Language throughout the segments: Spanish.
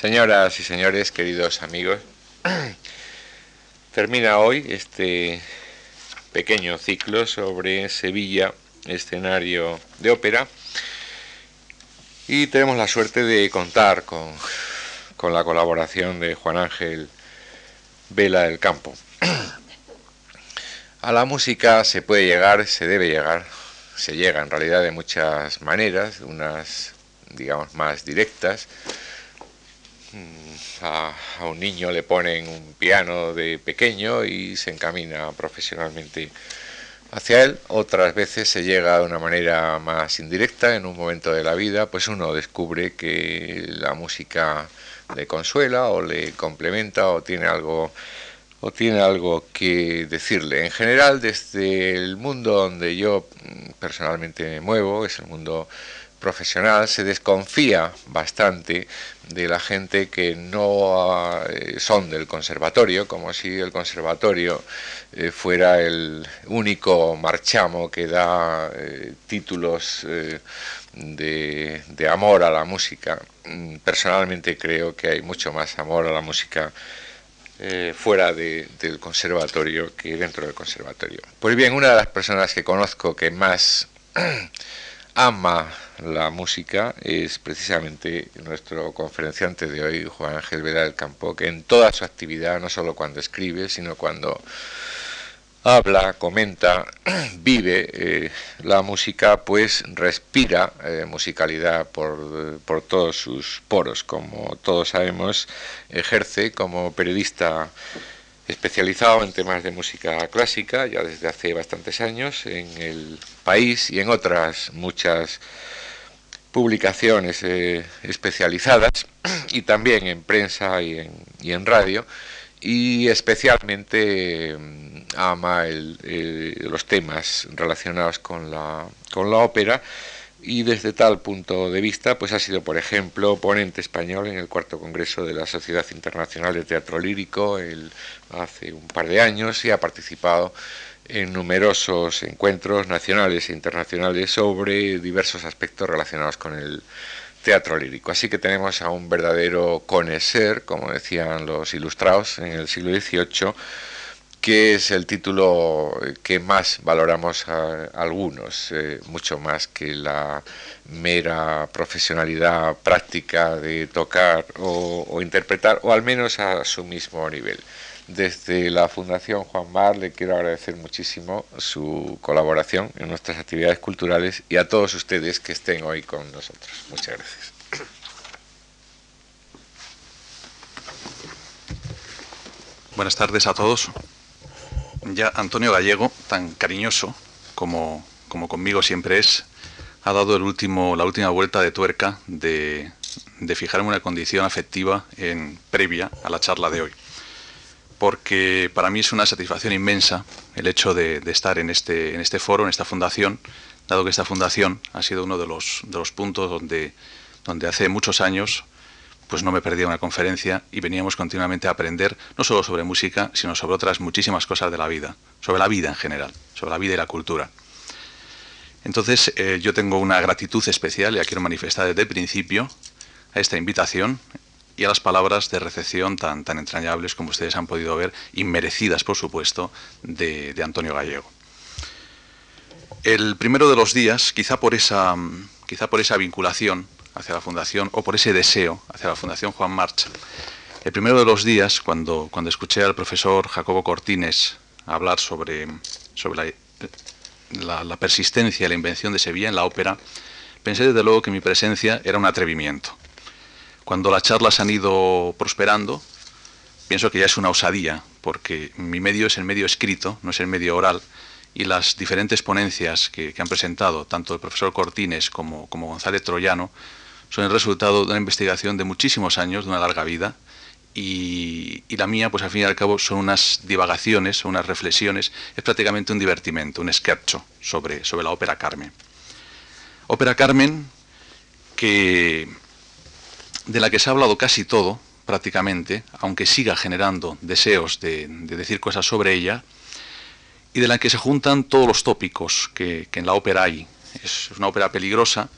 Señoras y señores, queridos amigos, termina hoy este pequeño ciclo sobre Sevilla, escenario de ópera, y tenemos la suerte de contar con, con la colaboración de Juan Ángel Vela del Campo. A la música se puede llegar, se debe llegar, se llega en realidad de muchas maneras, unas digamos más directas, a, un niño le ponen un piano de pequeño y se encamina profesionalmente hacia él. Otras veces se llega de una manera más indirecta, en un momento de la vida, pues uno descubre que la música le consuela o le complementa o tiene algo o tiene algo que decirle. En general, desde el mundo donde yo personalmente me muevo, es el mundo profesional se desconfía bastante de la gente que no eh, son del conservatorio, como si el conservatorio eh, fuera el único marchamo que da eh, títulos de, amor a la música. Mm, personalmente creo que hay mucho más amor a la música fuera del conservatorio que dentro del conservatorio. Pues bien, una de las personas que conozco que más ama la música es precisamente nuestro conferenciante de hoy, Juan Ángel Vera del Campo, que en toda su actividad, no solo cuando escribe, sino cuando habla, comenta, vive eh, la música, pues respira eh, musicalidad por, por, todos sus poros. Como todos sabemos, ejerce como periodista especializado en temas de música clásica ya desde hace bastantes años en el país y en otras muchas publicaciones eh, especializadas y también en prensa y en, y en radio y especialmente mm, ama los temas relacionados con la, con la ópera y desde tal punto de vista pues ha sido por ejemplo ponente español en el cuarto congreso de la Sociedad Internacional de Teatro Lírico el, hace un par de años y ha participado en numerosos encuentros nacionales e internacionales sobre diversos aspectos relacionados con el teatro lírico. Así que tenemos a un verdadero conocer, como decían los ilustrados en el siglo XVIII, que es el título que más valoramos a algunos, eh, mucho más que la mera profesionalidad práctica de tocar o interpretar, o al menos a su mismo nivel. Desde la Fundación Juan Mar le quiero agradecer muchísimo su colaboración en nuestras actividades culturales y a todos ustedes que estén hoy con nosotros. Muchas gracias. Buenas tardes a todos. Ya Antonio Gallego, tan cariñoso como, como conmigo siempre es, ha dado el último, la última vuelta de tuerca de, de fijarme una condición afectiva en previa a la charla de hoy porque para mí es una satisfacción inmensa el hecho de, estar en este, en este foro, en esta fundación, dado que esta fundación ha sido uno de los, puntos donde, donde hace muchos años pues no me perdía una conferencia y veníamos continuamente a aprender no solo sobre música, sino sobre otras muchísimas cosas de la vida, sobre la vida en general, sobre la vida y la cultura. Entonces eh, yo tengo una gratitud especial y la quiero manifestar desde el principio a esta invitación y a las palabras de recepción tan, tan entrañables como ustedes han podido ver, inmerecidas, por supuesto, de, Antonio Gallego. El primero de los días, quizá por, esa, quizá por esa vinculación hacia la Fundación o por ese deseo hacia la Fundación Juan March, el primero de los días, cuando, cuando escuché al profesor Jacobo Cortines hablar sobre, sobre la, la persistencia y la invención de Sevilla en la ópera, pensé desde luego que mi presencia era un atrevimiento cuando las charlas han ido prosperando, pienso que ya es una osadía, porque mi medio es el medio escrito, no es el medio oral, y las diferentes ponencias que, han presentado, tanto el profesor Cortines como, González Troyano, son el resultado de una investigación de muchísimos años, de una larga vida, y, la mía, pues al fin y al cabo, son unas divagaciones, unas reflexiones, es prácticamente un divertimento, un scherzo sobre, sobre la ópera Carmen. Ópera Carmen, que de la que se ha hablado casi todo, prácticamente, aunque siga generando deseos de, decir cosas sobre ella, y de la que se juntan todos los tópicos que, en la ópera hay. Es una ópera peligrosa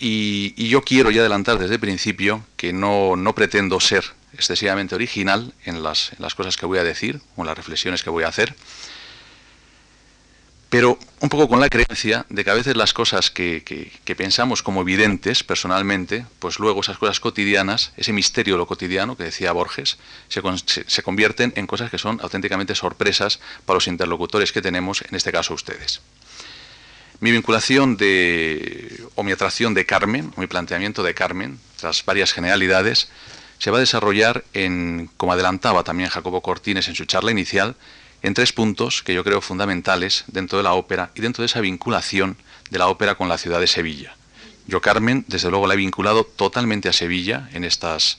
Y, yo quiero ya adelantar desde el principio que no, no pretendo ser excesivamente original en las, en las, cosas que voy a decir o en las reflexiones que voy a hacer, pero un poco con la creencia de que a veces las cosas que, pensamos como evidentes personalmente, pues luego esas cosas cotidianas, ese misterio de lo cotidiano que decía Borges, se, se, convierten en cosas que son auténticamente sorpresas para los interlocutores que tenemos, en este caso ustedes. Mi vinculación de, o mi atracción de Carmen, o mi planteamiento de Carmen, tras varias generalidades, se va a desarrollar en, como adelantaba también Jacobo Cortines en su charla inicial, en tres puntos que yo creo fundamentales dentro de la ópera y dentro de esa vinculación de la ópera con la ciudad de Sevilla. Yo, Carmen, desde luego la he vinculado totalmente a Sevilla en estas,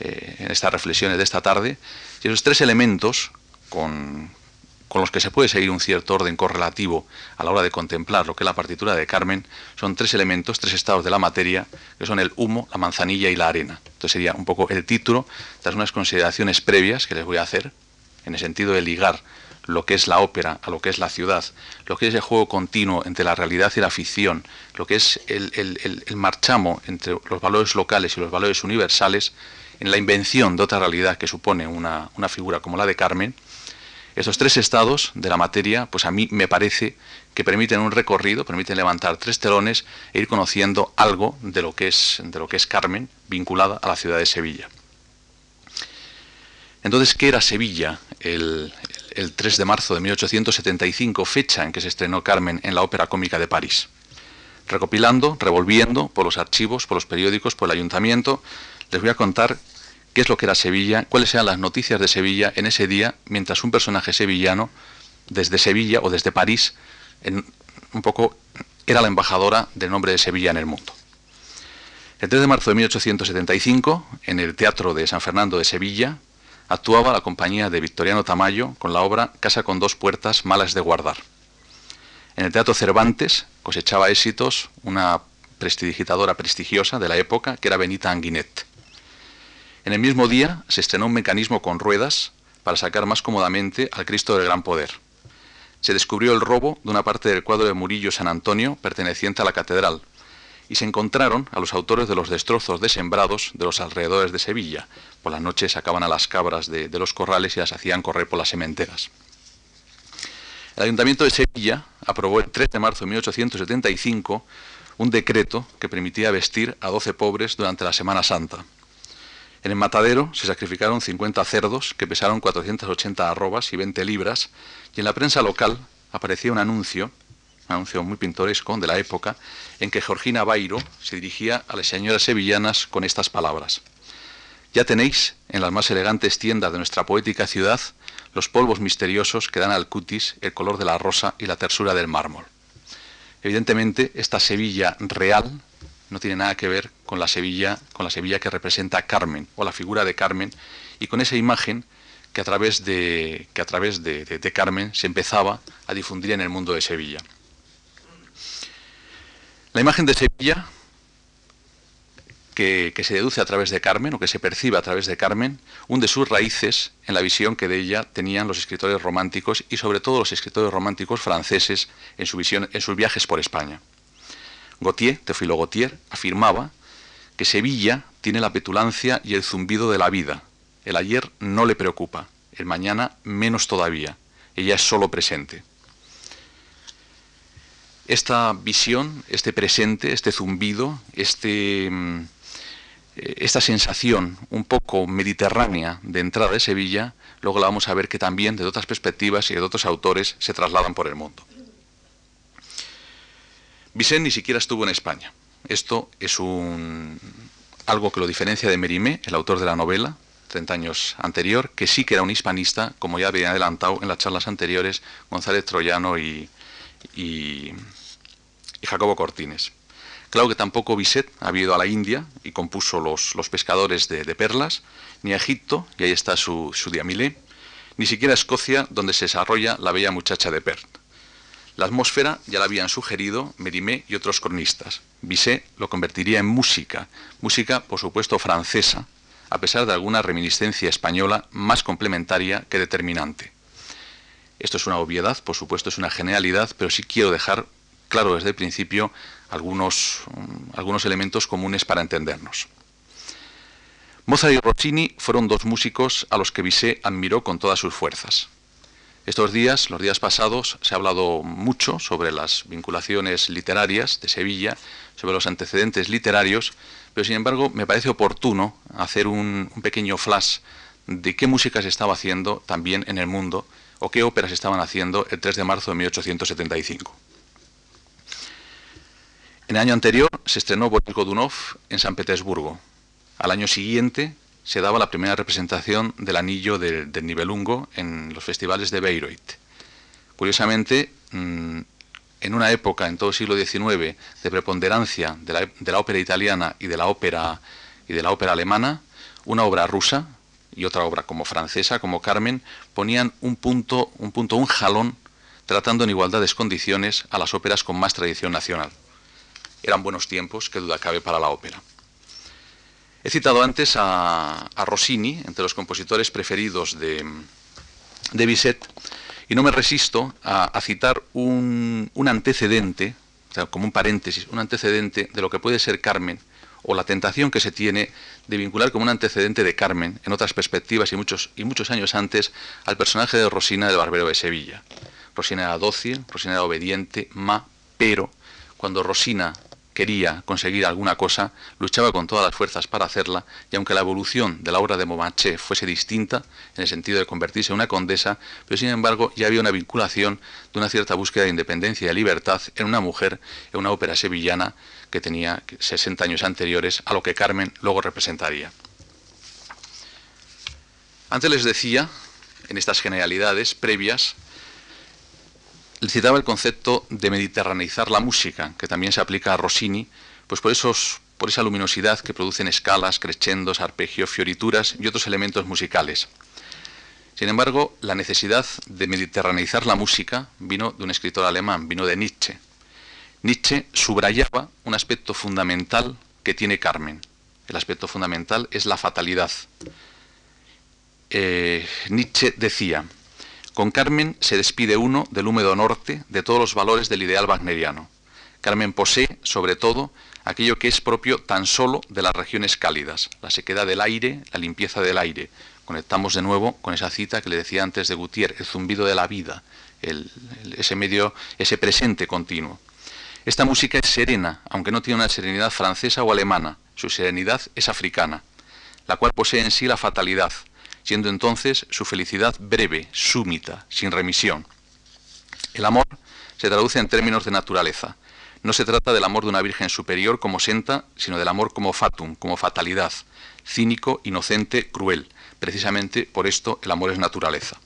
eh, en estas reflexiones de esta tarde, y esos tres elementos con, con los que se puede seguir un cierto orden correlativo a la hora de contemplar lo que es la partitura de Carmen, son tres elementos, tres estados de la materia, que son el humo, la manzanilla y la arena. Entonces sería un poco el título, tras unas consideraciones previas que les voy a hacer, en el sentido de ligar lo que es la ópera a lo que es la ciudad, lo que es el juego continuo entre la realidad y la ficción, lo que es el, marchamo entre los valores locales y los valores universales, en la invención de otra realidad que supone una, figura como la de Carmen, esos tres estados de la materia, pues a mí me parece que permiten un recorrido, permiten levantar tres telones e ir conociendo algo de lo que es, de lo que es Carmen vinculada a la ciudad de Sevilla. Entonces, ¿qué era Sevilla el, el 3 de marzo de 1875, fecha en que se estrenó Carmen en la Ópera Cómica de París. Recopilando, revolviendo por los archivos, por los periódicos, por el ayuntamiento, les voy a contar qué es lo que era Sevilla, cuáles eran las noticias de Sevilla en ese día, mientras un personaje sevillano, desde Sevilla o desde París, en, un poco era la embajadora del nombre de Sevilla en el mundo. El 3 de marzo de 1875, en el Teatro de San Fernando de Sevilla, actuaba la compañía de Victoriano Tamayo con la obra Casa con dos puertas malas de guardar. En el Teatro Cervantes cosechaba éxitos una prestidigitadora prestigiosa de la época, que era Benita Anguinet. En el mismo día se estrenó un mecanismo con ruedas para sacar más cómodamente al Cristo del Gran Poder. Se descubrió el robo de una parte del cuadro de Murillo San Antonio perteneciente a la catedral, y se encontraron a los autores de los destrozos de sembrados de los alrededores de Sevilla. Por las noches sacaban a las cabras de, los corrales y las hacían correr por las sementeras. El Ayuntamiento de Sevilla aprobó el 3 de marzo de 1875 un decreto que permitía vestir a 12 pobres durante la Semana Santa. En el matadero se sacrificaron 50 cerdos que pesaron 480 arrobas y 20 libras, y en la prensa local aparecía un anuncio un anuncio muy pintoresco de la época, en que Georgina Bairo se dirigía a las señoras sevillanas con estas palabras. Ya tenéis en las más elegantes tiendas de nuestra poética ciudad los polvos misteriosos que dan al cutis el color de la rosa y la tersura del mármol. Evidentemente, esta Sevilla real no tiene nada que ver con la Sevilla, con la Sevilla que representa Carmen o la figura de Carmen y con esa imagen que a través de, que a través de Carmen se empezaba a difundir en el mundo de Sevilla. La imagen de Sevilla, que, se deduce a través de Carmen, o que se percibe a través de Carmen, hunde sus raíces en la visión que de ella tenían los escritores románticos y sobre todo los escritores románticos franceses en, su visión, en sus viajes por España. Gautier, Teofilo Gautier, afirmaba que Sevilla tiene la petulancia y el zumbido de la vida. El ayer no le preocupa, el mañana menos todavía. Ella es solo presente esta visión, este presente, este zumbido, este, mm, eh, esta sensación un poco mediterránea de entrada de Sevilla, luego la vamos a ver que también de otras perspectivas y de otros autores se trasladan por el mundo. Vicente ni siquiera estuvo en España. Esto es un, algo que lo diferencia de Merimé, el autor de la novela, 30 años anterior, que sí que era un hispanista, como ya había adelantado en las charlas anteriores González Troyano y, Jacobo Cortines. Claro que tampoco Bisset había ido a la India y compuso los, los pescadores de, perlas, ni a Egipto, y ahí está su, su Diamilé, ni siquiera a Escocia, donde se desarrolla la bella muchacha de Perth. La atmósfera ya la habían sugerido Mérimée y otros cronistas. Bisset lo convertiría en música, música por supuesto francesa, a pesar de alguna reminiscencia española más complementaria que determinante. Esto es una obviedad, por supuesto es una generalidad, pero sí quiero dejar claro desde el principio algunos, algunos elementos comunes para entendernos. Mozart y Rossini fueron dos músicos a los que Bizet admiró con todas sus fuerzas. Estos días, los días pasados, se ha hablado mucho sobre las vinculaciones literarias de Sevilla, sobre los antecedentes literarios, pero sin embargo me parece oportuno hacer un, pequeño flash de qué música se estaba haciendo también en el mundo o qué óperas estaban haciendo el 3 de marzo de 1875. En el año anterior se estrenó Boris Godunov en San Petersburgo. Al año siguiente se daba la primera representación del Anillo del, Nibelungo en los festivales de Bayreuth. Curiosamente, mm, en una época, en todo el siglo XIX, de preponderancia de la, ópera italiana y de la ópera, y de la ópera alemana, una obra rusa y otra obra como francesa, como Carmen, ponían un punto, un punto, un jalón, tratando en igualdades condiciones a las óperas con más tradición nacional. Eran buenos tiempos, que duda cabe para la ópera. He citado antes a, Rossini, entre los compositores preferidos de, de Bizet, y no me resisto a, citar un, antecedente, como un paréntesis, un antecedente de lo que puede ser Carmen, o la tentación que se tiene de vincular como un antecedente de Carmen, en otras perspectivas y muchos, y muchos años antes, al personaje de Rosina del Barbero de Sevilla. Rosina era dócil, Rosina era obediente, ma, pero cuando Rosina quería conseguir alguna cosa, luchaba con todas las fuerzas para hacerla, y aunque la evolución de la obra de Momaché fuese distinta, en el sentido de convertirse en una condesa, pero sin embargo ya había una vinculación de una cierta búsqueda de independencia y de libertad en una mujer, en una ópera sevillana que tenía 60 años anteriores a lo que Carmen luego representaría. Antes les decía, en estas generalidades previas, citaba el concepto de mediterraneizar la música, que también se aplica a Rossini, pues por, esos, por esa luminosidad que producen escalas, crescendos, arpegios, fiorituras y otros elementos musicales. Sin embargo, la necesidad de mediterraneizar la música vino de un escritor alemán, vino de Nietzsche. Nietzsche subrayaba un aspecto fundamental que tiene Carmen. El aspecto fundamental es la fatalidad. Eh, Nietzsche decía, con Carmen se despide uno del húmedo norte de todos los valores del ideal wagneriano. Carmen posee, sobre todo, aquello que es propio tan solo de las regiones cálidas, la sequedad del aire, la limpieza del aire. Conectamos de nuevo con esa cita que le decía antes de Gutiérrez, el zumbido de la vida, ese medio, ese presente continuo. Esta música es serena, aunque no tiene una serenidad francesa o alemana, su serenidad es africana, la cual posee en sí la fatalidad, siendo entonces su felicidad breve, súmita, sin remisión. El amor se traduce en términos de naturaleza. No se trata del amor de una virgen superior como senta, sino del amor como fatum, como fatalidad, cínico, inocente, cruel. Precisamente por esto el amor es naturaleza.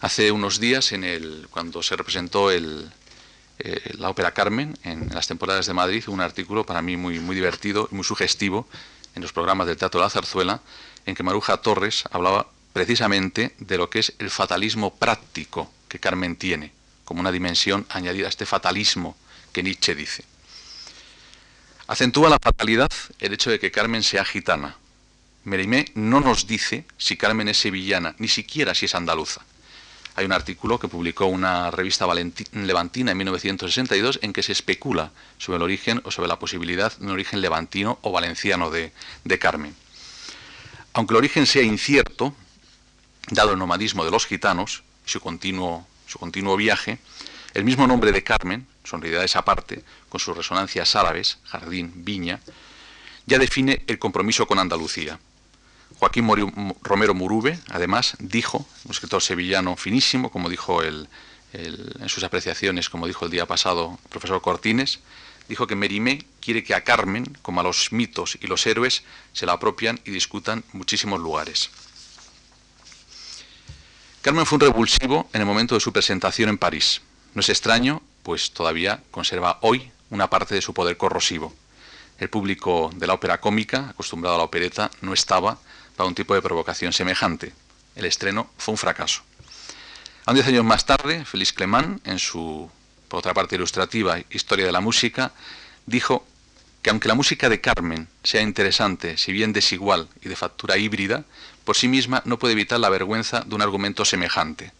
Hace unos días, en el, cuando se representó el, eh, la ópera Carmen en las temporadas de Madrid, un artículo para mí muy, muy divertido y muy sugestivo en los programas del Teatro de la Zarzuela, en que Maruja Torres hablaba precisamente de lo que es el fatalismo práctico que Carmen tiene, como una dimensión añadida a este fatalismo que Nietzsche dice. Acentúa la fatalidad el hecho de que Carmen sea gitana. Merimé no nos dice si Carmen es sevillana, ni siquiera si es andaluza. Hay un artículo que publicó una revista levantina en 1962 en que se especula sobre el origen o sobre la posibilidad de un origen levantino o valenciano de, Carmen. Aunque el origen sea incierto, dado el nomadismo de los gitanos y su continuo, su continuo viaje, el mismo nombre de Carmen, esa parte, con sus resonancias árabes, jardín, viña, ya define el compromiso con Andalucía. Joaquín Romero Murube, además, dijo, un escritor sevillano finísimo, como dijo en sus apreciaciones, como dijo el día pasado el profesor Cortines, dijo que Merimé quiere que a Carmen, como a los mitos y los héroes, se la apropian y discutan muchísimos lugares. Carmen fue un revulsivo en el momento de su presentación en París. No es extraño, pues todavía conserva hoy una parte de su poder corrosivo. El público de la ópera cómica, acostumbrado a la opereta, no estaba para un tipo de provocación semejante. El estreno fue un fracaso. A diez años más tarde, Félix Clemán, en su por otra parte ilustrativa, Historia de la Música, dijo que aunque la música de Carmen sea interesante, si bien desigual y de factura híbrida, por sí misma no puede evitar la vergüenza de un argumento semejante.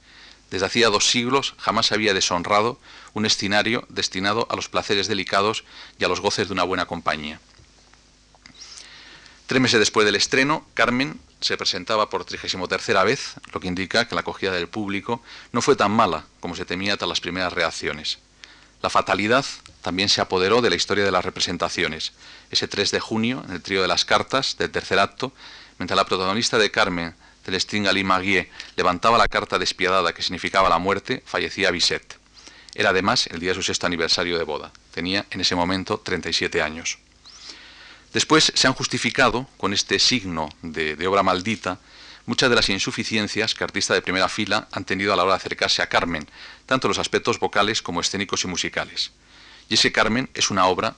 Desde hacía dos siglos jamás había deshonrado un escenario destinado a los placeres delicados y a los goces de una buena compañía. Tres meses después del estreno, Carmen se presentaba por 33 vez, lo que indica que la acogida del público no fue tan mala como se temía tras las primeras reacciones. La fatalidad también se apoderó de la historia de las representaciones. Ese 3 de junio, en el trío de las cartas del tercer acto, mientras la protagonista de Carmen, Celestine Ali Maguier, levantaba la carta despiadada que significaba la muerte, fallecía Bisette. Era además el día de su sexto aniversario de boda. Tenía en ese momento 37 años. Después se han justificado con este signo de, obra maldita muchas de las insuficiencias que artistas de primera fila han tenido a la hora de acercarse a Carmen, tanto los aspectos vocales como escénicos y musicales. Y ese Carmen es una obra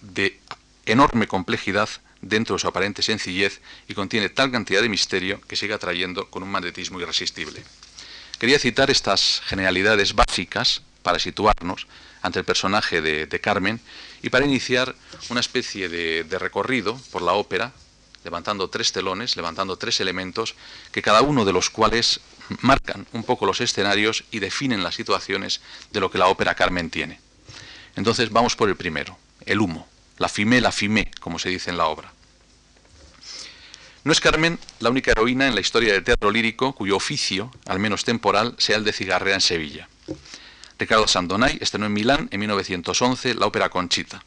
de enorme complejidad dentro de su aparente sencillez y contiene tal cantidad de misterio que sigue atrayendo con un magnetismo irresistible. Quería citar estas generalidades básicas para situarnos ante el personaje de, Carmen y para iniciar una especie de recorrido por la ópera levantando tres telones, levantando tres elementos, que cada uno de los cuales marcan un poco los escenarios y definen las situaciones de lo que la ópera Carmen tiene. Entonces vamos por el primero, el humo, la fimé, la fimé, como se dice en la obra. No es Carmen la única heroína en la historia del teatro lírico cuyo oficio, al menos temporal, sea el de cigarrea en Sevilla. Ricardo Sandonay estrenó en Milán en 1911 la ópera Conchita.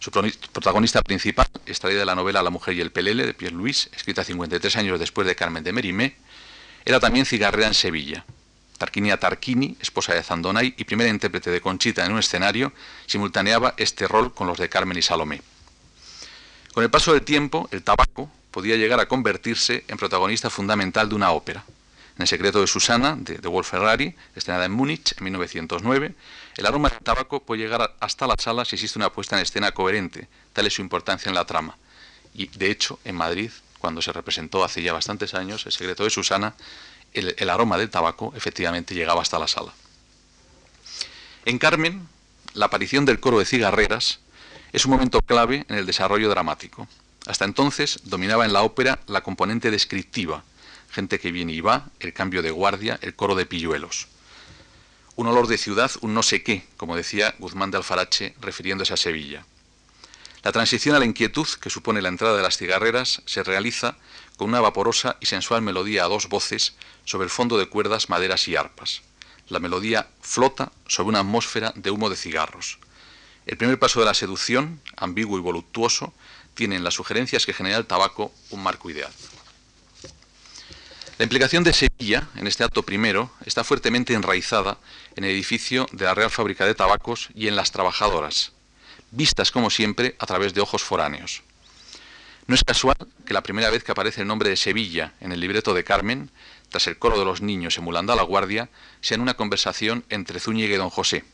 Su protagonista principal, extraída de la novela La mujer y el pelele de Pierre Louis, escrita 53 años después de Carmen de Mérimée, era también cigarrea en Sevilla. Tarquinia Tarquini, esposa de Zandonay y primera intérprete de Conchita en un escenario, simultaneaba este rol con los de Carmen y Salomé. Con el paso del tiempo, el tabaco podía llegar a convertirse en protagonista fundamental de una ópera. En El secreto de Susana, de, Wolf Ferrari, estrenada en Múnich en 1909, el aroma del tabaco puede llegar hasta la sala si existe una puesta en escena coherente, tal es su importancia en la trama. Y de hecho, en Madrid, cuando se representó hace ya bastantes años El secreto de Susana, el aroma del tabaco efectivamente llegaba hasta la sala. En Carmen, la aparición del coro de cigarreras es un momento clave en el desarrollo dramático. Hasta entonces dominaba en la ópera la componente descriptiva, gente que viene y va, el cambio de guardia, el coro de pilluelos un olor de ciudad, un no sé qué, como decía Guzmán de Alfarache refiriéndose a Sevilla. La transición a la inquietud que supone la entrada de las cigarreras se realiza con una vaporosa y sensual melodía a dos voces sobre el fondo de cuerdas, maderas y arpas. La melodía flota sobre una atmósfera de humo de cigarros. El primer paso de la seducción, ambiguo y voluptuoso, tiene en las sugerencias que genera el tabaco un marco ideal. La implicación de Sevilla en este acto primero está fuertemente enraizada en el edificio de la Real Fábrica de Tabacos y en las trabajadoras, vistas como siempre a través de ojos foráneos. No es casual que la primera vez que aparece el nombre de Sevilla en el libreto de Carmen, tras el coro de los niños emulando a la guardia, sea en una conversación entre Zúñiga y don José.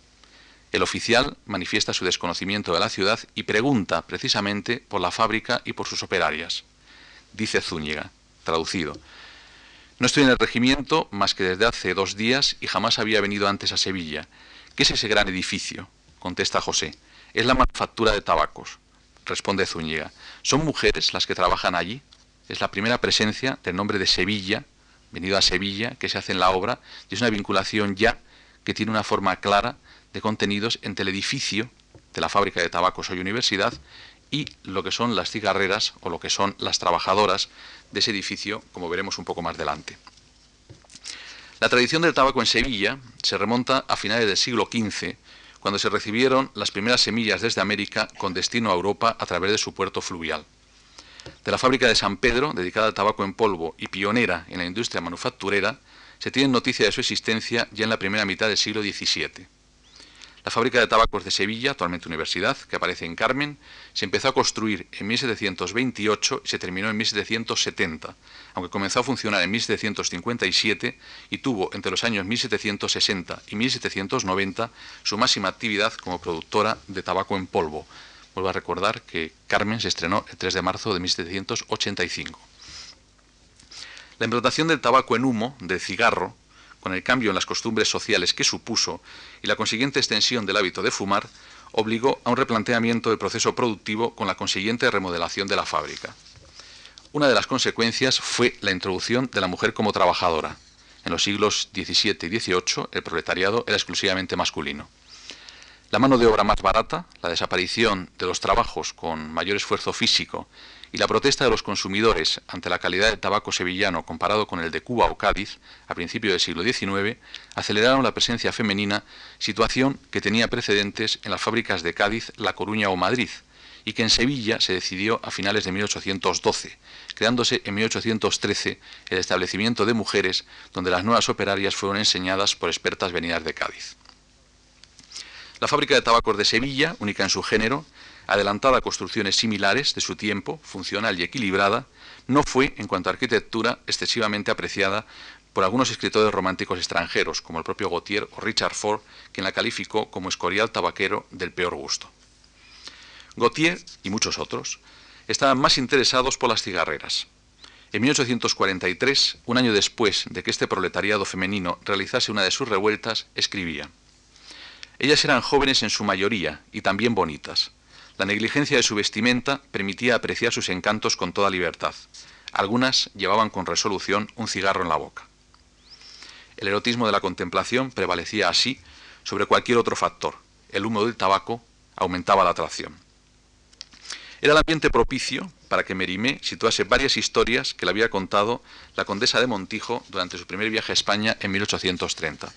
El oficial manifiesta su desconocimiento de la ciudad y pregunta precisamente por la fábrica y por sus operarias. Dice Zúñiga, traducido, no estoy en el regimiento más que desde hace dos días y jamás había venido antes a Sevilla. ¿Qué es ese gran edificio? contesta José. Es la manufactura de tabacos, responde Zúñiga. ¿Son mujeres las que trabajan allí? Es la primera presencia del nombre de Sevilla, venido a Sevilla, que se hace en la obra, y es una vinculación ya que tiene una forma clara de contenidos entre el edificio de la fábrica de tabacos hoy universidad y lo que son las cigarreras o lo que son las trabajadoras de ese edificio, como veremos un poco más adelante. La tradición del tabaco en Sevilla se remonta a finales del siglo XV, cuando se recibieron las primeras semillas desde América con destino a Europa a través de su puerto fluvial. De la fábrica de San Pedro, dedicada al tabaco en polvo y pionera en la industria manufacturera, se tiene noticia de su existencia ya en la primera mitad del siglo XVII. La fábrica de tabacos de Sevilla, actualmente universidad, que aparece en Carmen, se empezó a construir en 1728 y se terminó en 1770, aunque comenzó a funcionar en 1757 y tuvo entre los años 1760 y 1790 su máxima actividad como productora de tabaco en polvo. Vuelvo a recordar que Carmen se estrenó el 3 de marzo de 1785. La implantación del tabaco en humo, del cigarro, con el cambio en las costumbres sociales que supuso y la consiguiente extensión del hábito de fumar, obligó a un replanteamiento del proceso productivo con la consiguiente remodelación de la fábrica. Una de las consecuencias fue la introducción de la mujer como trabajadora. En los siglos XVII y XVIII el proletariado era exclusivamente masculino. La mano de obra más barata, la desaparición de los trabajos con mayor esfuerzo físico y la protesta de los consumidores ante la calidad del tabaco sevillano comparado con el de Cuba o Cádiz a principios del siglo XIX aceleraron la presencia femenina, situación que tenía precedentes en las fábricas de Cádiz, La Coruña o Madrid, y que en Sevilla se decidió a finales de 1812, creándose en 1813 el establecimiento de mujeres donde las nuevas operarias fueron enseñadas por expertas venidas de Cádiz. La fábrica de tabacos de Sevilla, única en su género, adelantada a construcciones similares de su tiempo, funcional y equilibrada, no fue, en cuanto a arquitectura, excesivamente apreciada por algunos escritores románticos extranjeros, como el propio Gautier o Richard Ford, quien la calificó como escorial tabaquero del peor gusto. Gautier y muchos otros estaban más interesados por las cigarreras. En 1843, un año después de que este proletariado femenino realizase una de sus revueltas, escribía, Ellas eran jóvenes en su mayoría y también bonitas. La negligencia de su vestimenta permitía apreciar sus encantos con toda libertad. Algunas llevaban con resolución un cigarro en la boca. El erotismo de la contemplación prevalecía así sobre cualquier otro factor. El humo del tabaco aumentaba la atracción. Era el ambiente propicio para que Merimé situase varias historias que le había contado la condesa de Montijo durante su primer viaje a España en 1830.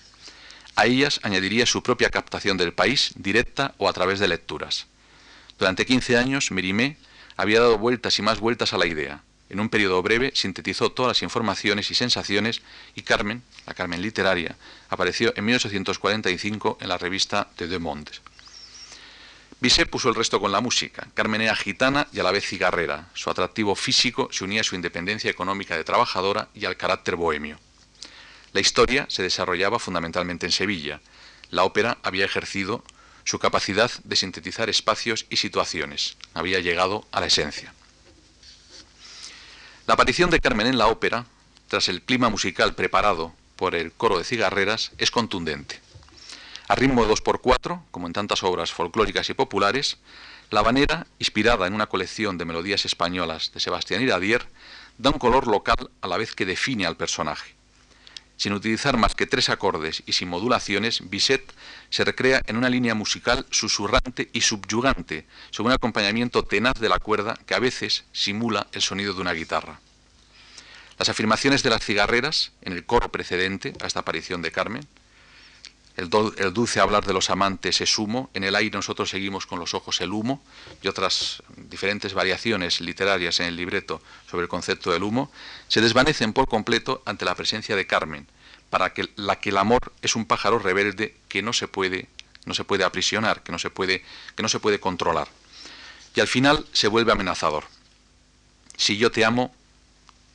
A ellas añadiría su propia captación del país, directa o a través de lecturas. Durante 15 años, Merimé había dado vueltas y más vueltas a la idea. En un periodo breve sintetizó todas las informaciones y sensaciones y Carmen, la Carmen literaria, apareció en 1845 en la revista de Deux Mondes. Bizet puso el resto con la música. Carmen era gitana y a la vez cigarrera. Su atractivo físico se unía a su independencia económica de trabajadora y al carácter bohemio. La historia se desarrollaba fundamentalmente en Sevilla. La ópera había ejercido su capacidad de sintetizar espacios y situaciones. Había llegado a la esencia. La aparición de Carmen en la ópera, tras el clima musical preparado por el coro de cigarreras, es contundente. A ritmo de 2x4, como en tantas obras folclóricas y populares, la banera, inspirada en una colección de melodías españolas de Sebastián Iradier, da un color local a la vez que define al personaje. Sin utilizar más que tres acordes y sin modulaciones, Bizet se recrea en una línea musical susurrante y subyugante, sobre un acompañamiento tenaz de la cuerda que a veces simula el sonido de una guitarra. Las afirmaciones de las cigarreras, en el coro precedente a esta aparición de Carmen, el, dulce hablar de los amantes es humo, en el aire nosotros seguimos con los ojos el humo y otras diferentes variaciones literarias en el libreto sobre el concepto del humo, se desvanecen por completo ante la presencia de Carmen, para que, la que el amor es un pájaro rebelde que no se puede, no se puede aprisionar, que no se puede, que no se puede controlar. Y al final se vuelve amenazador. Si yo te amo,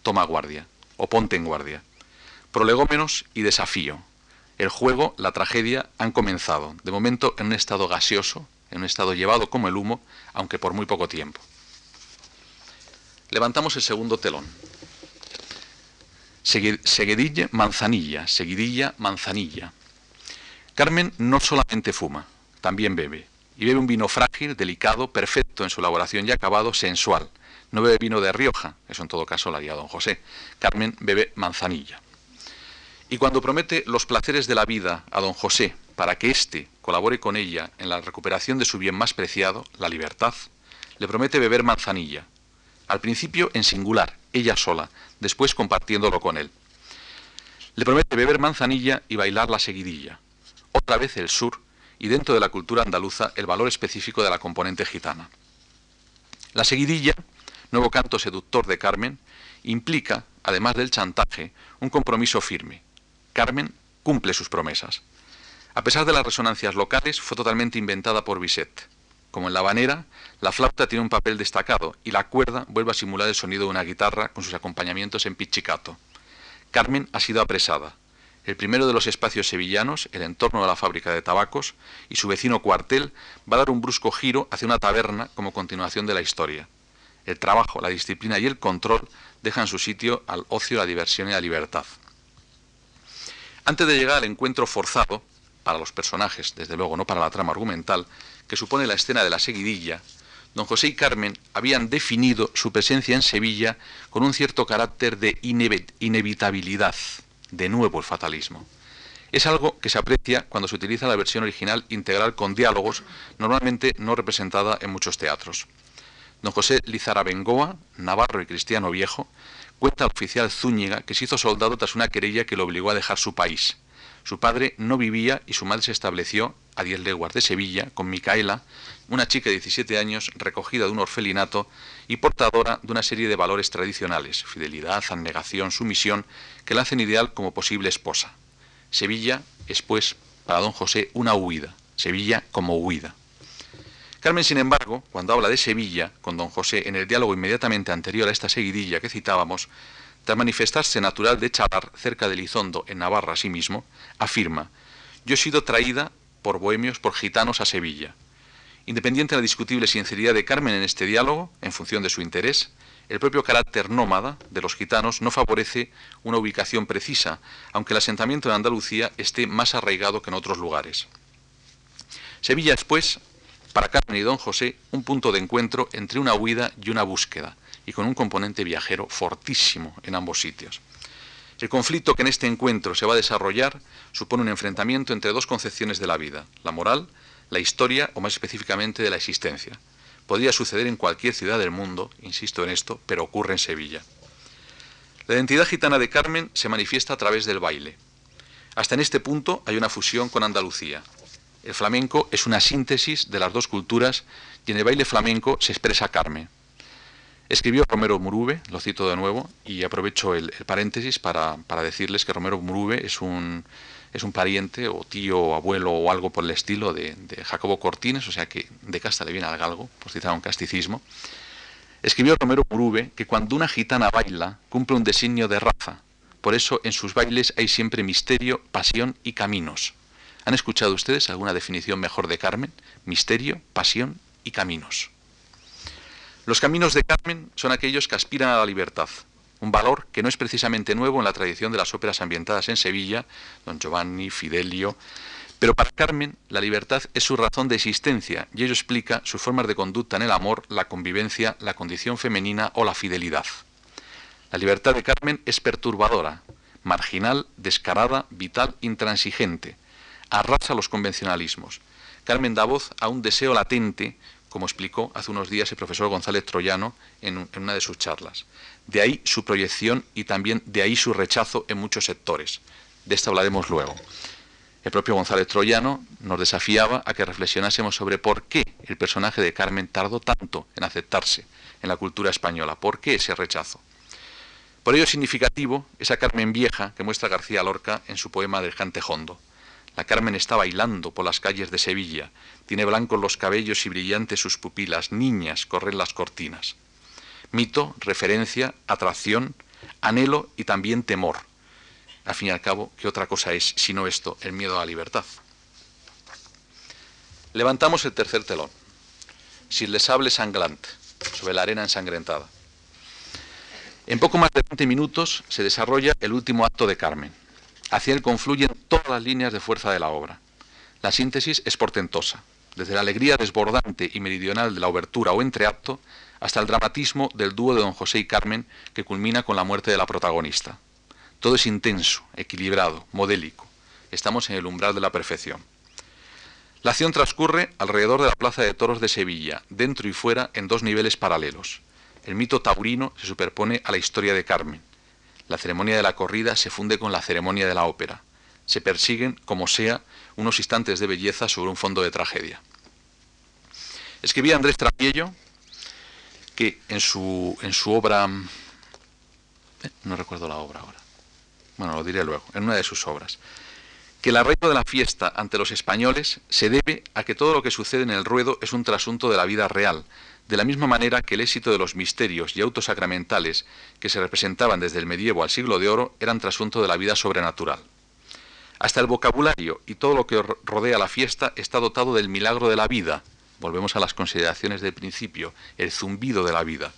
toma guardia, o ponte en guardia. Prolegómenos y desafío, el juego, la tragedia han comenzado, de momento en un estado gaseoso, en un estado llevado como el humo, aunque por muy poco tiempo. Levantamos el segundo telón. Seguidilla, manzanilla, seguidilla, manzanilla. Carmen no solamente fuma, también bebe. Y bebe un vino frágil, delicado, perfecto en su elaboración y acabado, sensual. No bebe vino de Rioja, eso en todo caso lo haría don José. Carmen bebe manzanilla. Y cuando promete los placeres de la vida a don José para que éste colabore con ella en la recuperación de su bien más preciado, la libertad, le promete beber manzanilla. Al principio en singular, ella sola, después compartiéndolo con él. Le promete beber manzanilla y bailar la seguidilla. Otra vez el sur y dentro de la cultura andaluza el valor específico de la componente gitana. La seguidilla, nuevo canto seductor de Carmen, implica, además del chantaje, un compromiso firme, Carmen cumple sus promesas. A pesar de las resonancias locales, fue totalmente inventada por Bizet. Como en la banera, la flauta tiene un papel destacado y la cuerda vuelve a simular el sonido de una guitarra con sus acompañamientos en pizzicato. Carmen ha sido apresada. El primero de los espacios sevillanos, el entorno de la fábrica de tabacos, y su vecino cuartel va a dar un brusco giro hacia una taberna como continuación de la historia. El trabajo, la disciplina y el control dejan su sitio al ocio, la diversión y la libertad. Antes de llegar al encuentro forzado, para los personajes, desde luego no para la trama argumental, que supone la escena de la seguidilla, don José y Carmen habían definido su presencia en Sevilla con un cierto carácter de inevitabilidad, de nuevo el fatalismo. Es algo que se aprecia cuando se utiliza la versión original integral con diálogos, normalmente no representada en muchos teatros. Don José Lizara Bengoa, Navarro y Cristiano Viejo, cuenta al oficial Zúñiga que se hizo soldado tras una querella que lo obligó a dejar su país. Su padre no vivía y su madre se estableció a 10 leguas de Sevilla con Micaela, una chica de 17 años recogida de un orfelinato y portadora de una serie de valores tradicionales, fidelidad, abnegación, sumisión, que la hacen ideal como posible esposa. Sevilla es, pues, para don José una huida, Sevilla como huida. Carmen, sin embargo, cuando habla de Sevilla con don José en el diálogo inmediatamente anterior a esta seguidilla que citábamos, tras manifestarse natural de Chalar, cerca de Lizondo, en Navarra asimismo, afirma, yo he sido traída por bohemios, por gitanos a Sevilla. Independiente de la discutible sinceridad de Carmen en este diálogo, en función de su interés, el propio carácter nómada de los gitanos no favorece una ubicación precisa, aunque el asentamiento en Andalucía esté más arraigado que en otros lugares. Sevilla es, pues, para Carmen y don José, un punto de encuentro entre una huida y una búsqueda, y con un componente viajero fortísimo en ambos sitios. El conflicto que en este encuentro se va a desarrollar supone un enfrentamiento entre dos concepciones de la vida, la moral, la historia o más específicamente de la existencia. Podría suceder en cualquier ciudad del mundo, insisto en esto, pero ocurre en Sevilla. La identidad gitana de Carmen se manifiesta a través del baile. Hasta en este punto hay una fusión con Andalucía. El flamenco es una síntesis de las dos culturas y en el baile flamenco se expresa Carmen. Escribió Romero Murube, lo cito de nuevo, y aprovecho el, paréntesis para, decirles que Romero Murube es un, es un pariente o tío o abuelo o algo por el estilo de, Jacobo Cortines, o sea que de casta le viene al galgo, por citar un casticismo. Escribió Romero Murube que cuando una gitana baila cumple un designio de raza, por eso en sus bailes hay siempre misterio, pasión y caminos. ¿Han escuchado ustedes alguna definición mejor de Carmen? Misterio, pasión y caminos. Los caminos de Carmen son aquellos que aspiran a la libertad, un valor que no es precisamente nuevo en la tradición de las óperas ambientadas en Sevilla, Don Giovanni, Fidelio, pero para Carmen la libertad es su razón de existencia y ello explica sus formas de conducta en el amor, la convivencia, la condición femenina o la fidelidad. La libertad de Carmen es perturbadora, marginal, descarada, vital, intransigente. Arrasa los convencionalismos. Carmen da voz a un deseo latente como explicó hace unos días el profesor González Troyano en, una de sus charlas. De ahí su proyección y también de ahí su rechazo en muchos sectores. De esto hablaremos luego. El propio González Troyano nos desafiaba a que reflexionásemos sobre por qué el personaje de Carmen tardó tanto en aceptarse en la cultura española, por qué ese rechazo. Por ello es significativo esa Carmen vieja que muestra García Lorca en su poema del Cantejondo. La Carmen está bailando por las calles de Sevilla, tiene blancos los cabellos y brillantes sus pupilas, niñas corren las cortinas. Mito, referencia, atracción, anhelo y también temor. Al fin y al cabo, ¿qué otra cosa es sino esto, el miedo a la libertad? Levantamos el tercer telón, sin le sable sangrante, sobre la arena ensangrentada. En poco más de 20 minutos se desarrolla el último acto de Carmen. Hacia él confluyen todas las líneas de fuerza de la obra. La síntesis es portentosa, desde la alegría desbordante y meridional de la obertura o entreacto hasta el dramatismo del dúo de don José y Carmen que culmina con la muerte de la protagonista. Todo es intenso, equilibrado, modélico. Estamos en el umbral de la perfección. La acción transcurre alrededor de la Plaza de Toros de Sevilla, dentro y fuera en dos niveles paralelos. El mito taurino se superpone a la historia de Carmen. La ceremonia de la corrida se funde con la ceremonia de la ópera. Se persiguen, como sea, unos instantes de belleza sobre un fondo de tragedia. Escribía Andrés Trapiello que en su, en su obra, eh, no recuerdo la obra ahora, bueno, lo diré luego, en una de sus obras, que el arraigo de la fiesta ante los españoles se debe a que todo lo que sucede en el ruedo es un trasunto de la vida real, de la misma manera que el éxito de los misterios y autos sacramentales que se representaban desde el medievo al siglo de oro eran trasunto de la vida sobrenatural. Hasta el vocabulario y todo lo que rodea la fiesta está dotado del milagro de la vida. Volvemos a las consideraciones del principio, el zumbido de la vida.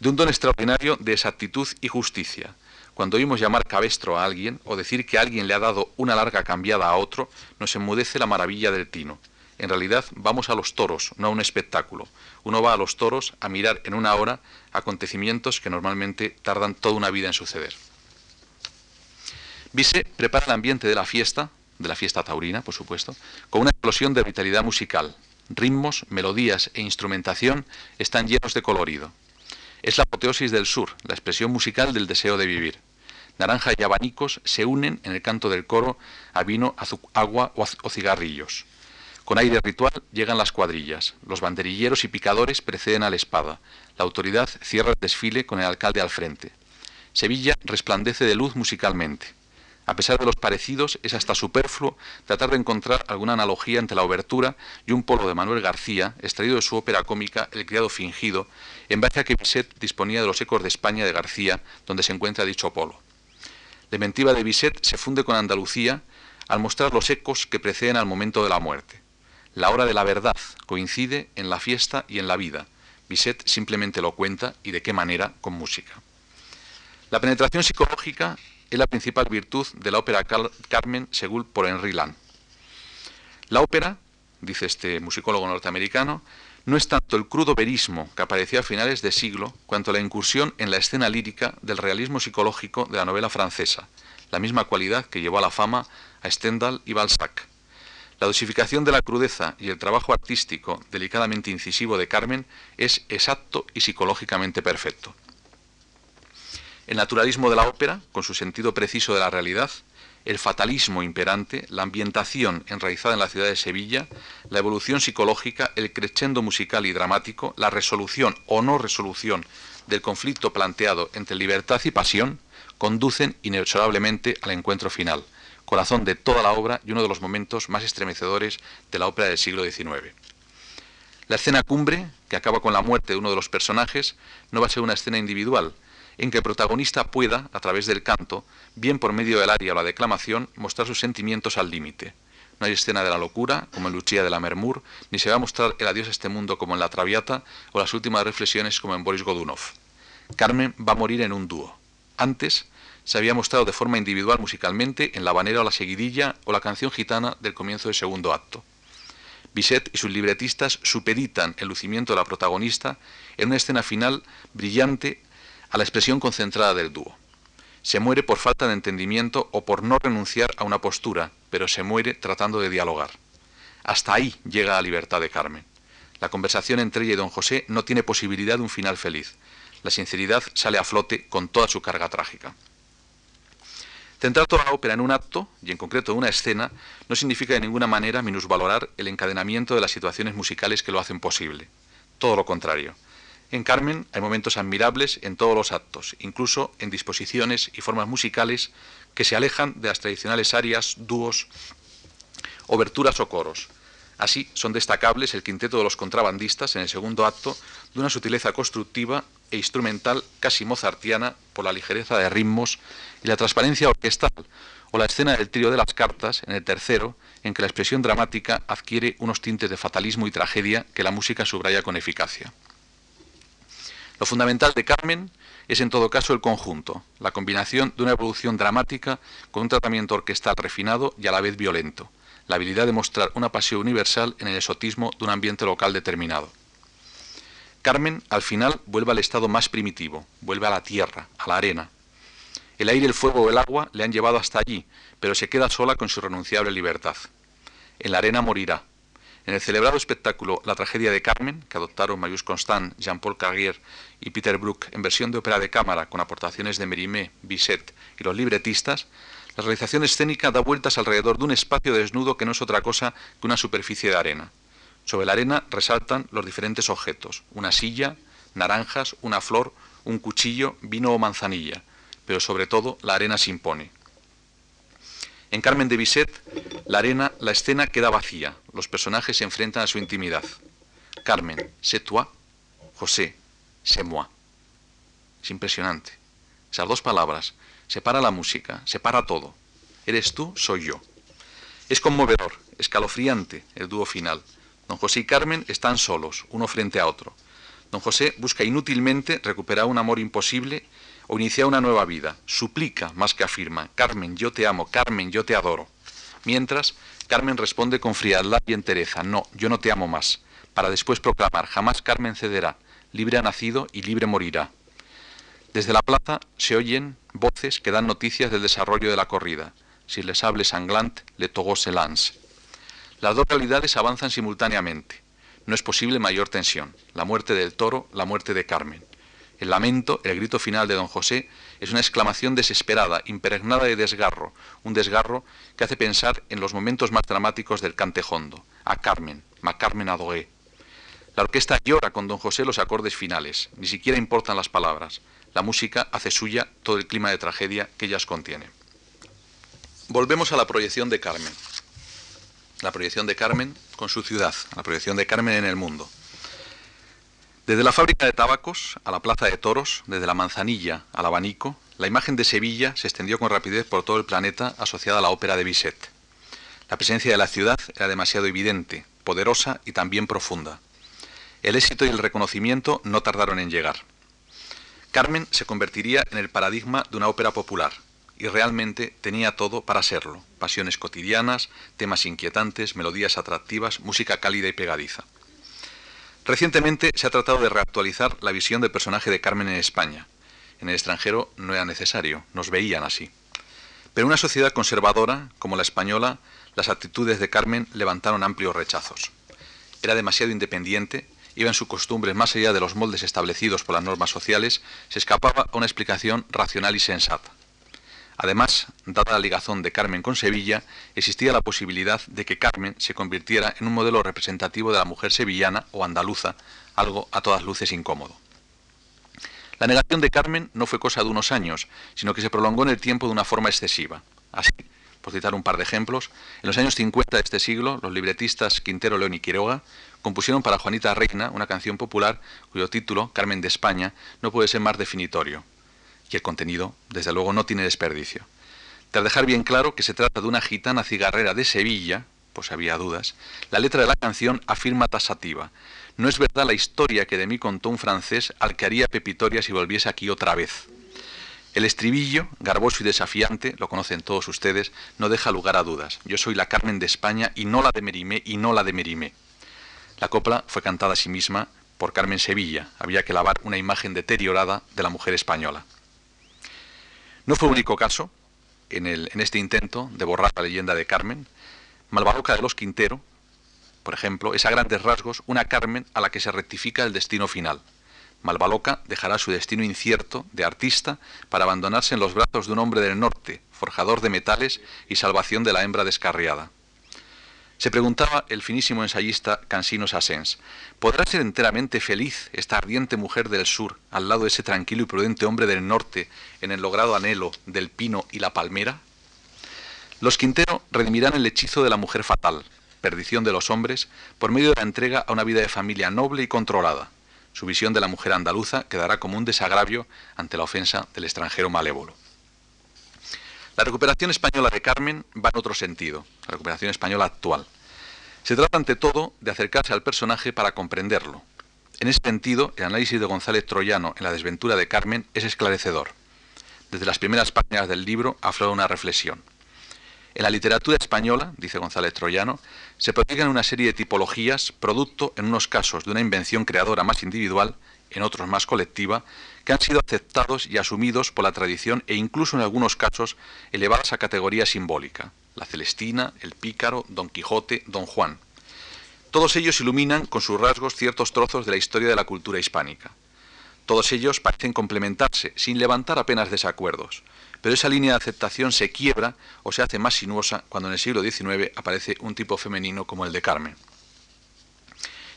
De un don extraordinario de exactitud y justicia. Cuando oímos llamar cabestro a alguien o decir que alguien le ha dado una larga cambiada a otro, nos enmudece la maravilla del tino. En realidad vamos a los toros, no a un espectáculo. Uno va a los toros a mirar en una hora acontecimientos que normalmente tardan toda una vida en suceder. Bizet prepara el ambiente de la fiesta, de la fiesta taurina, por supuesto, con una explosión de vitalidad musical. Ritmos, melodías e instrumentación están llenos de colorido. Es la apoteosis del sur, la expresión musical del deseo de vivir. Naranja y abanicos se unen en el canto del coro a vino, agua o cigarrillos. Con aire ritual llegan las cuadrillas. Los banderilleros y picadores preceden a la espada. La autoridad cierra el desfile con el alcalde al frente. Sevilla resplandece de luz musicalmente. A pesar de los parecidos, es hasta superfluo tratar de encontrar alguna analogía entre la obertura y un polo de Manuel García, extraído de su ópera cómica El criado fingido, en base a que Bizet disponía de los ecos de España de García, donde se encuentra dicho polo. La inventiva de Bizet se funde con Andalucía al mostrar los ecos que preceden al momento de la muerte. La hora de la verdad coincide en la fiesta y en la vida. Bizet simplemente lo cuenta y de qué manera con música. La penetración psicológica es la principal virtud de la ópera Carmen según por Henry Land. La ópera, dice este musicólogo norteamericano, no es tanto el crudo verismo que aparecía a finales de siglo, cuanto la incursión en la escena lírica del realismo psicológico de la novela francesa, la misma cualidad que llevó a la fama a Stendhal y Balzac. La dosificación de la crudeza y el trabajo artístico delicadamente incisivo de Carmen es exacto y psicológicamente perfecto. El naturalismo de la ópera, con su sentido preciso de la realidad, el fatalismo imperante, la ambientación enraizada en la ciudad de Sevilla, la evolución psicológica, el crescendo musical y dramático, la resolución o no resolución del conflicto planteado entre libertad y pasión, conducen inexorablemente al encuentro final, corazón de toda la obra y uno de los momentos más estremecedores de la ópera del siglo XIX. La escena cumbre, que acaba con la muerte de uno de los personajes, no va a ser una escena individual, en que el protagonista pueda, a través del canto, bien por medio del aria o la declamación, mostrar sus sentimientos al límite. No hay escena de la locura, como en Lucia de la Mermur, ni se va a mostrar el adiós a este mundo como en La Traviata, o las últimas reflexiones como en Boris Godunov. Carmen va a morir en un dúo. Antes, se había mostrado de forma individual musicalmente en La Banera o La Seguidilla o la canción gitana del comienzo del segundo acto. Bizet y sus libretistas supeditan el lucimiento de la protagonista en una escena final brillante a la expresión concentrada del dúo. Se muere por falta de entendimiento o por no renunciar a una postura, pero se muere tratando de dialogar. Hasta ahí llega la libertad de Carmen. La conversación entre ella y don José no tiene posibilidad de un final feliz. La sinceridad sale a flote con toda su carga trágica. Centrar toda la ópera en un acto, y en concreto en una escena, no significa de ninguna manera minusvalorar el encadenamiento de las situaciones musicales que lo hacen posible. Todo lo contrario. En Carmen hay momentos admirables en todos los actos, incluso en disposiciones y formas musicales que se alejan de las tradicionales arias, dúos, oberturas o coros. Así son destacables el quinteto de los contrabandistas en el segundo acto, de una sutileza constructiva e instrumental casi mozartiana por la ligereza de ritmos y la transparencia orquestal, o la escena del trío de las cartas en el tercero, en que la expresión dramática adquiere unos tintes de fatalismo y tragedia que la música subraya con eficacia. Lo fundamental de Carmen es en todo caso el conjunto, la combinación de una evolución dramática con un tratamiento orquestal refinado y a la vez violento, la habilidad de mostrar una pasión universal en el exotismo de un ambiente local determinado. Carmen al final vuelve al estado más primitivo, vuelve a la tierra, a la arena. El aire, el fuego o el agua le han llevado hasta allí, pero se queda sola con su renunciable libertad. En la arena morirá, en el celebrado espectáculo La tragedia de Carmen, que adoptaron Marius Constant, Jean-Paul Carrier y Peter Brook en versión de ópera de cámara con aportaciones de Mérimée, Bizet y los libretistas, la realización escénica da vueltas alrededor de un espacio desnudo que no es otra cosa que una superficie de arena. Sobre la arena resaltan los diferentes objetos, una silla, naranjas, una flor, un cuchillo, vino o manzanilla, pero sobre todo la arena se impone. En Carmen de Bizet, la arena, la escena queda vacía, los personajes se enfrentan a su intimidad. Carmen, c'est toi, José, c'est moi. Es impresionante. Esas dos palabras, separa la música, separa todo. Eres tú, soy yo. Es conmovedor, escalofriante el dúo final. Don José y Carmen están solos, uno frente a otro. Don José busca inútilmente recuperar un amor imposible o inicia una nueva vida. Suplica más que afirma, Carmen, yo te amo, Carmen, yo te adoro. Mientras, Carmen responde con frialdad y entereza, no, yo no te amo más, para después proclamar, jamás Carmen cederá, libre ha nacido y libre morirá. Desde la plaza se oyen voces que dan noticias del desarrollo de la corrida. Si les hable sanglant, le togó se lance. Las dos realidades avanzan simultáneamente. No es posible mayor tensión. La muerte del toro, la muerte de Carmen. El lamento, el grito final de don José, es una exclamación desesperada, impregnada de desgarro, un desgarro que hace pensar en los momentos más dramáticos del cantejondo. A Carmen, ma Carmen adoré. La orquesta llora con don José los acordes finales, ni siquiera importan las palabras. La música hace suya todo el clima de tragedia que ellas contienen. Volvemos a la proyección de Carmen. La proyección de Carmen con su ciudad, la proyección de Carmen en el mundo. Desde la fábrica de tabacos a la plaza de toros, desde la manzanilla al abanico, la imagen de Sevilla se extendió con rapidez por todo el planeta asociada a la ópera de Bizet. La presencia de la ciudad era demasiado evidente, poderosa y también profunda. El éxito y el reconocimiento no tardaron en llegar. Carmen se convertiría en el paradigma de una ópera popular, y realmente tenía todo para serlo. Pasiones cotidianas, temas inquietantes, melodías atractivas, música cálida y pegadiza. Recientemente se ha tratado de reactualizar la visión del personaje de Carmen en España. En el extranjero no era necesario, nos veían así. Pero en una sociedad conservadora como la española, las actitudes de Carmen levantaron amplios rechazos. Era demasiado independiente, iba en sus costumbres más allá de los moldes establecidos por las normas sociales, se escapaba a una explicación racional y sensata. Además, dada la ligazón de Carmen con Sevilla, existía la posibilidad de que Carmen se convirtiera en un modelo representativo de la mujer sevillana o andaluza, algo a todas luces incómodo. La negación de Carmen no fue cosa de unos años, sino que se prolongó en el tiempo de una forma excesiva. Así, por citar un par de ejemplos, en los años 50 de este siglo, los libretistas Quintero, León y Quiroga compusieron para Juanita Reina una canción popular cuyo título, Carmen de España, no puede ser más definitorio y el contenido, desde luego, no tiene desperdicio. Tras dejar bien claro que se trata de una gitana cigarrera de Sevilla, pues había dudas, la letra de la canción afirma tasativa. No es verdad la historia que de mí contó un francés al que haría pepitoria si volviese aquí otra vez. El estribillo, garboso y desafiante, lo conocen todos ustedes, no deja lugar a dudas. Yo soy la Carmen de España y no la de Merimé y no la de Merimé. La copla fue cantada a sí misma por Carmen Sevilla. Había que lavar una imagen deteriorada de la mujer española. No fue único caso en, este intento de borrar la leyenda de Carmen. Malvaroca de los Quintero, por ejemplo, es a grandes rasgos una Carmen a la que se rectifica el destino final. Malvaloca dejará su destino incierto de artista para abandonarse en los brazos de un hombre del norte, forjador de metales y salvación de la hembra descarriada. Se preguntaba el finísimo ensayista Cansino Sassens, ¿podrá ser enteramente feliz esta ardiente mujer del sur al lado de ese tranquilo y prudente hombre del norte en el logrado anhelo del pino y la palmera? Los Quintero redimirán el hechizo de la mujer fatal, perdición de los hombres, por medio de la entrega a una vida de familia noble y controlada. Su visión de la mujer andaluza quedará como un desagravio ante la ofensa del extranjero malévolo. La recuperación española de Carmen va en otro sentido, la recuperación española actual. Se trata ante todo de acercarse al personaje para comprenderlo. En ese sentido, el análisis de González Troyano en la desventura de Carmen es esclarecedor. Desde las primeras páginas del libro aflora una reflexión. En la literatura española, dice González Troyano, se prodigan una serie de tipologías, producto en unos casos de una invención creadora más individual, en otros más colectiva, que han sido aceptados y asumidos por la tradición e incluso en algunos casos elevadas a categoría simbólica. La Celestina, el Pícaro, Don Quijote, Don Juan. Todos ellos iluminan con sus rasgos ciertos trozos de la historia de la cultura hispánica. Todos ellos parecen complementarse, sin levantar apenas desacuerdos, pero esa línea de aceptación se quiebra o se hace más sinuosa cuando en el siglo XIX aparece un tipo femenino como el de Carmen.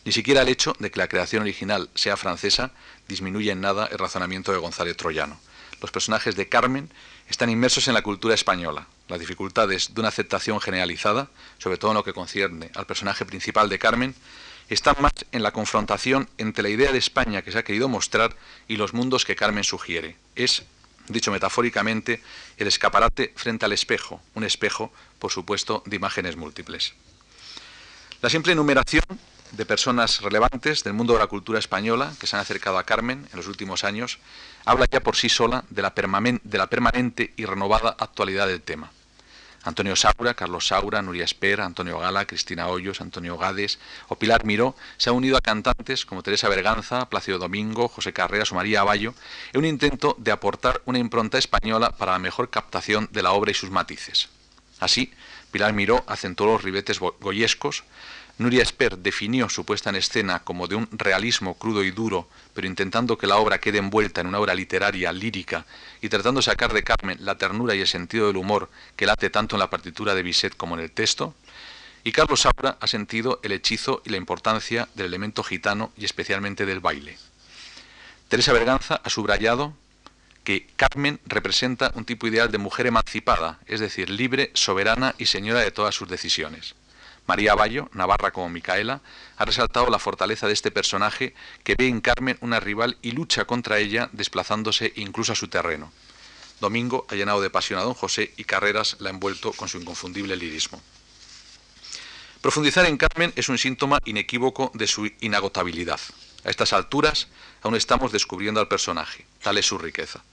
Ni siquiera el hecho de que la creación original sea francesa disminuye en nada el razonamiento de González Troyano. Los personajes de Carmen están inmersos en la cultura española. Las dificultades de una aceptación generalizada, sobre todo en lo que concierne al personaje principal de Carmen, están más en la confrontación entre la idea de España que se ha querido mostrar y los mundos que Carmen sugiere. Es, dicho metafóricamente, el escaparate frente al espejo, un espejo, por supuesto, de imágenes múltiples. La simple enumeración de personas relevantes del mundo de la cultura española que se han acercado a Carmen en los últimos años, habla ya por sí sola de la, permanente y renovada actualidad del tema. Antonio Saura, Carlos Saura, Nuria Esper, Antonio Gala, Cristina Hoyos, Antonio Gades o Pilar Miró se han unido a cantantes como Teresa Berganza, Plácido Domingo, José Carreras o María Aballo en un intento de aportar una impronta española para la mejor captación de la obra y sus matices. Así, Pilar Miró acentuó los ribetes goyescos, Nuria Esper definió su puesta en escena como de un realismo crudo y duro, pero intentando que la obra quede envuelta en una obra literaria, lírica, y tratando de sacar de Carmen la ternura y el sentido del humor que late tanto en la partitura de Bizet como en el texto. Y Carlos Saura ha sentido el hechizo y la importancia del elemento gitano y especialmente del baile. Teresa Berganza ha subrayado que Carmen representa un tipo ideal de mujer emancipada, es decir, libre, soberana y señora de todas sus decisiones. María Bayo, Navarra como Micaela, ha resaltado la fortaleza de este personaje que ve en Carmen una rival y lucha contra ella desplazándose incluso a su terreno. Domingo ha llenado de pasión a don José y Carreras la ha envuelto con su inconfundible lirismo. Profundizar en Carmen es un síntoma inequívoco de su inagotabilidad. A estas alturas aún estamos descubriendo al personaje, tal es su riqueza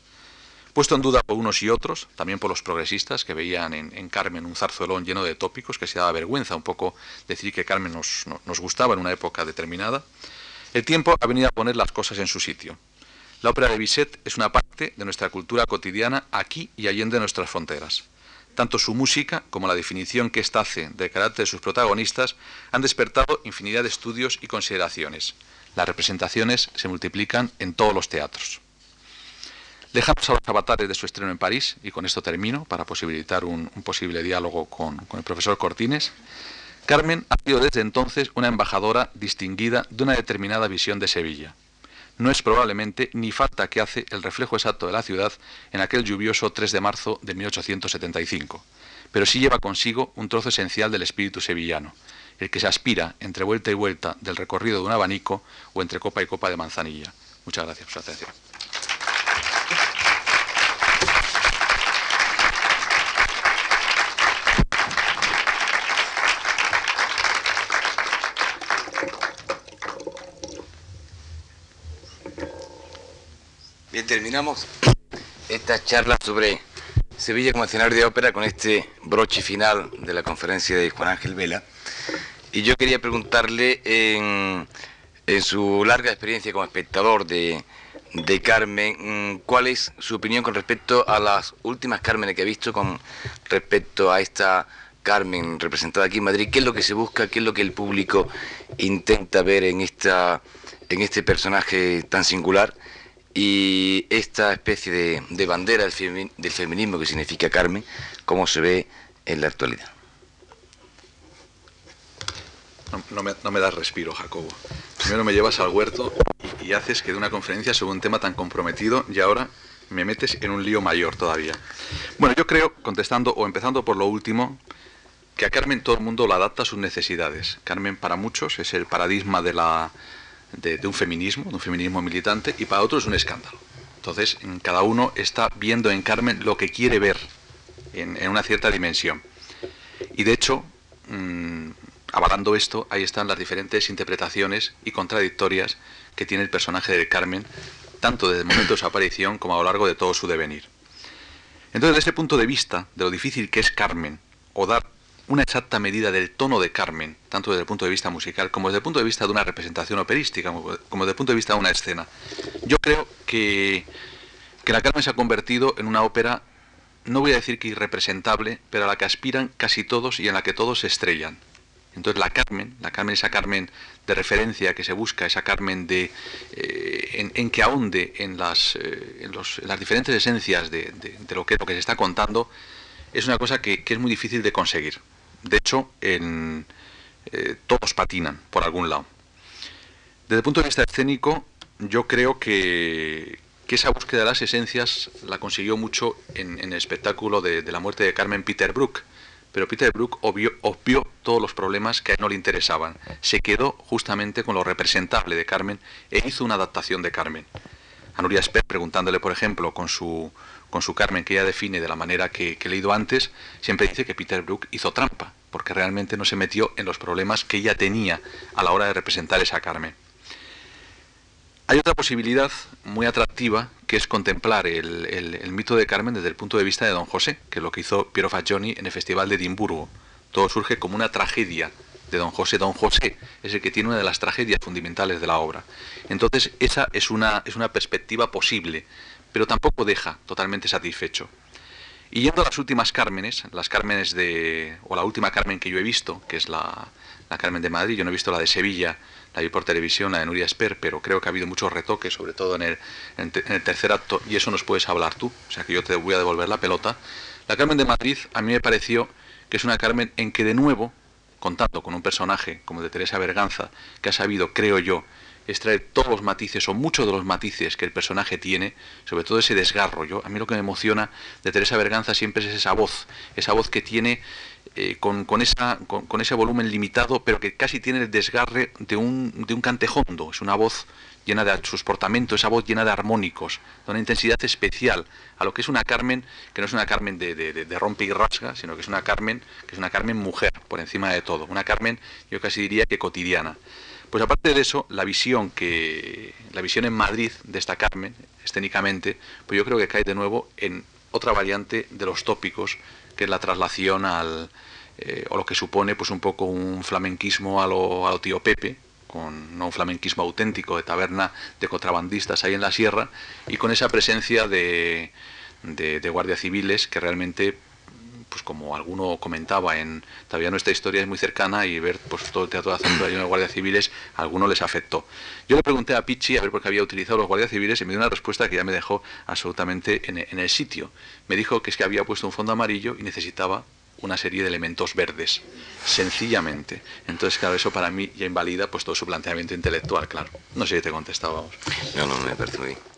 puesto en duda por unos y otros, también por los progresistas que veían en, Carmen un zarzuelón lleno de tópicos, que se daba vergüenza un poco decir que Carmen nos, gustaba en una época determinada, el tiempo ha venido a poner las cosas en su sitio. La ópera de Bizet es una parte de nuestra cultura cotidiana aquí y allende nuestras fronteras. Tanto su música como la definición que ésta hace del carácter de sus protagonistas han despertado infinidad de estudios y consideraciones. Las representaciones se multiplican en todos los teatros. Dejamos a los avatares de su estreno en París, y con esto termino, para posibilitar un, posible diálogo con, con el profesor Cortines. Carmen ha sido desde entonces una embajadora distinguida de una determinada visión de Sevilla. No es probablemente ni falta que hace el reflejo exacto de la ciudad en aquel lluvioso 3 de marzo de 1875, pero sí lleva consigo un trozo esencial del espíritu sevillano, el que se aspira entre vuelta y vuelta del recorrido de un abanico o entre copa y copa de manzanilla. Muchas gracias por su atención. Bien, terminamos esta charla sobre Sevilla como escenario de ópera con este broche final de la conferencia de Juan Ángel Vela. Y yo quería preguntarle en, su larga experiencia como espectador de, Carmen, mm, ¿cuál es su opinión con respecto a las últimas Cármenes que ha visto con respecto a esta Carmen representada aquí en Madrid? ¿Qué es lo que se busca? ¿Qué es lo que el público intenta ver en, esta, en este personaje tan singular? Y esta especie de, bandera del, feminismo que significa Carmen, cómo se ve en la actualidad. No, me, das respiro, Jacobo. Primero me llevas al huerto y, haces que de una conferencia sobre un tema tan comprometido y ahora me metes en un lío mayor todavía. Bueno, yo creo, contestando o empezando por lo último, que a Carmen todo el mundo la adapta a sus necesidades. Carmen para muchos es el paradigma de la, de, un feminismo, de un feminismo militante, y para otros es un escándalo. Entonces, cada uno está viendo en Carmen lo que quiere ver en, una cierta dimensión. Y de hecho, mm, avalando esto, ahí están las diferentes interpretaciones y contradictorias que tiene el personaje de Carmen, tanto desde el momento de su aparición como a lo largo de todo su devenir. Entonces, desde ese punto de vista, de lo difícil que es Carmen, o dar una exacta medida del tono de Carmen, tanto desde el punto de vista musical como desde el punto de vista de una representación operística, como, desde el punto de vista de una escena. Yo creo que, que la Carmen se ha convertido en una ópera, no voy a decir que irrepresentable, pero a la que aspiran casi todos y en la que todos se estrellan. Entonces la Carmen, la Carmen, esa Carmen de referencia que se busca, esa Carmen de, eh, en, que ahonde en las, eh, en, las diferentes esencias de, lo, que, lo que se está contando, es una cosa que, es muy difícil de conseguir. De hecho, eh, todos patinan por algún lado. Desde el punto de vista escénico, yo creo que, esa búsqueda de las esencias la consiguió mucho en, el espectáculo de, la muerte de Carmen Peter Brook. Pero Peter Brook obvió, todos los problemas que a él no le interesaban. Se quedó justamente con lo representable de Carmen e hizo una adaptación de Carmen. A Nuria preguntándole, por ejemplo, con su, con su Carmen, que ella define de la manera que, he leído antes, siempre dice que Peter Brook hizo trampa, porque realmente no se metió en los problemas que ella tenía a la hora de representar esa Carmen. Hay otra posibilidad muy atractiva que es contemplar el, mito de Carmen desde el punto de vista de Don José, que es lo que hizo Piero Fagioni en el Festival de Edimburgo. Todo surge como una tragedia de Don José. Don José es el que tiene una de las tragedias fundamentales de la obra. Entonces, esa es una, es una perspectiva posible, pero tampoco deja totalmente satisfecho. Y yendo a las últimas Cármenes, las Cármenes de. o la última Carmen que yo he visto, que es la, la Carmen de Madrid, yo no he visto la de Sevilla, la vi por televisión, la de Nuria Esper, pero creo que ha habido muchos retoques, sobre todo en el, en el tercer acto, y eso nos puedes hablar tú, o sea que yo te voy a devolver la pelota. La Carmen de Madrid a mí me pareció que es una Carmen en que de nuevo, contando con un personaje como de Teresa Berganza, que ha sabido, creo yo, extraer todos los matices o muchos de los matices que el personaje tiene, sobre todo ese desgarro. Yo, a mí lo que me emociona de Teresa Berganza siempre es esa voz, esa voz que tiene eh, con, esa, con, ese volumen limitado, pero que casi tiene el desgarre de un, de un cantejondo. Es una voz llena de sus portamentos, esa voz llena de armónicos, de una intensidad especial, a lo que es una Carmen, que no es una Carmen de, de, rompe y rasga, sino que es una Carmen, que es una Carmen mujer, por encima de todo. Una Carmen, yo casi diría que cotidiana. Pues aparte de eso, la visión que la visión en Madrid de esta Carmen, escénicamente, pues yo creo que cae de nuevo en otra variante de los tópicos, que es la traslación al eh, o lo que supone pues un poco un flamenquismo a lo, tío Pepe, con no un flamenquismo auténtico de taberna de contrabandistas ahí en la sierra y con esa presencia de, de, de guardias civiles que realmente pues como alguno comentaba, en todavía nuestra historia es muy cercana y ver pues todo el teatro de acento lleno de guardias civiles, a alguno les afectó. Yo le pregunté a Pichi a ver por qué había utilizado los guardias civiles y me dio una respuesta que ya me dejó absolutamente en, en el sitio. Me dijo que es que había puesto un fondo amarillo y necesitaba una serie de elementos verdes, sencillamente. Entonces, claro, eso para mí ya invalida pues todo su planteamiento intelectual, claro. No sé si te contestaba, vamos. No, no, me bien.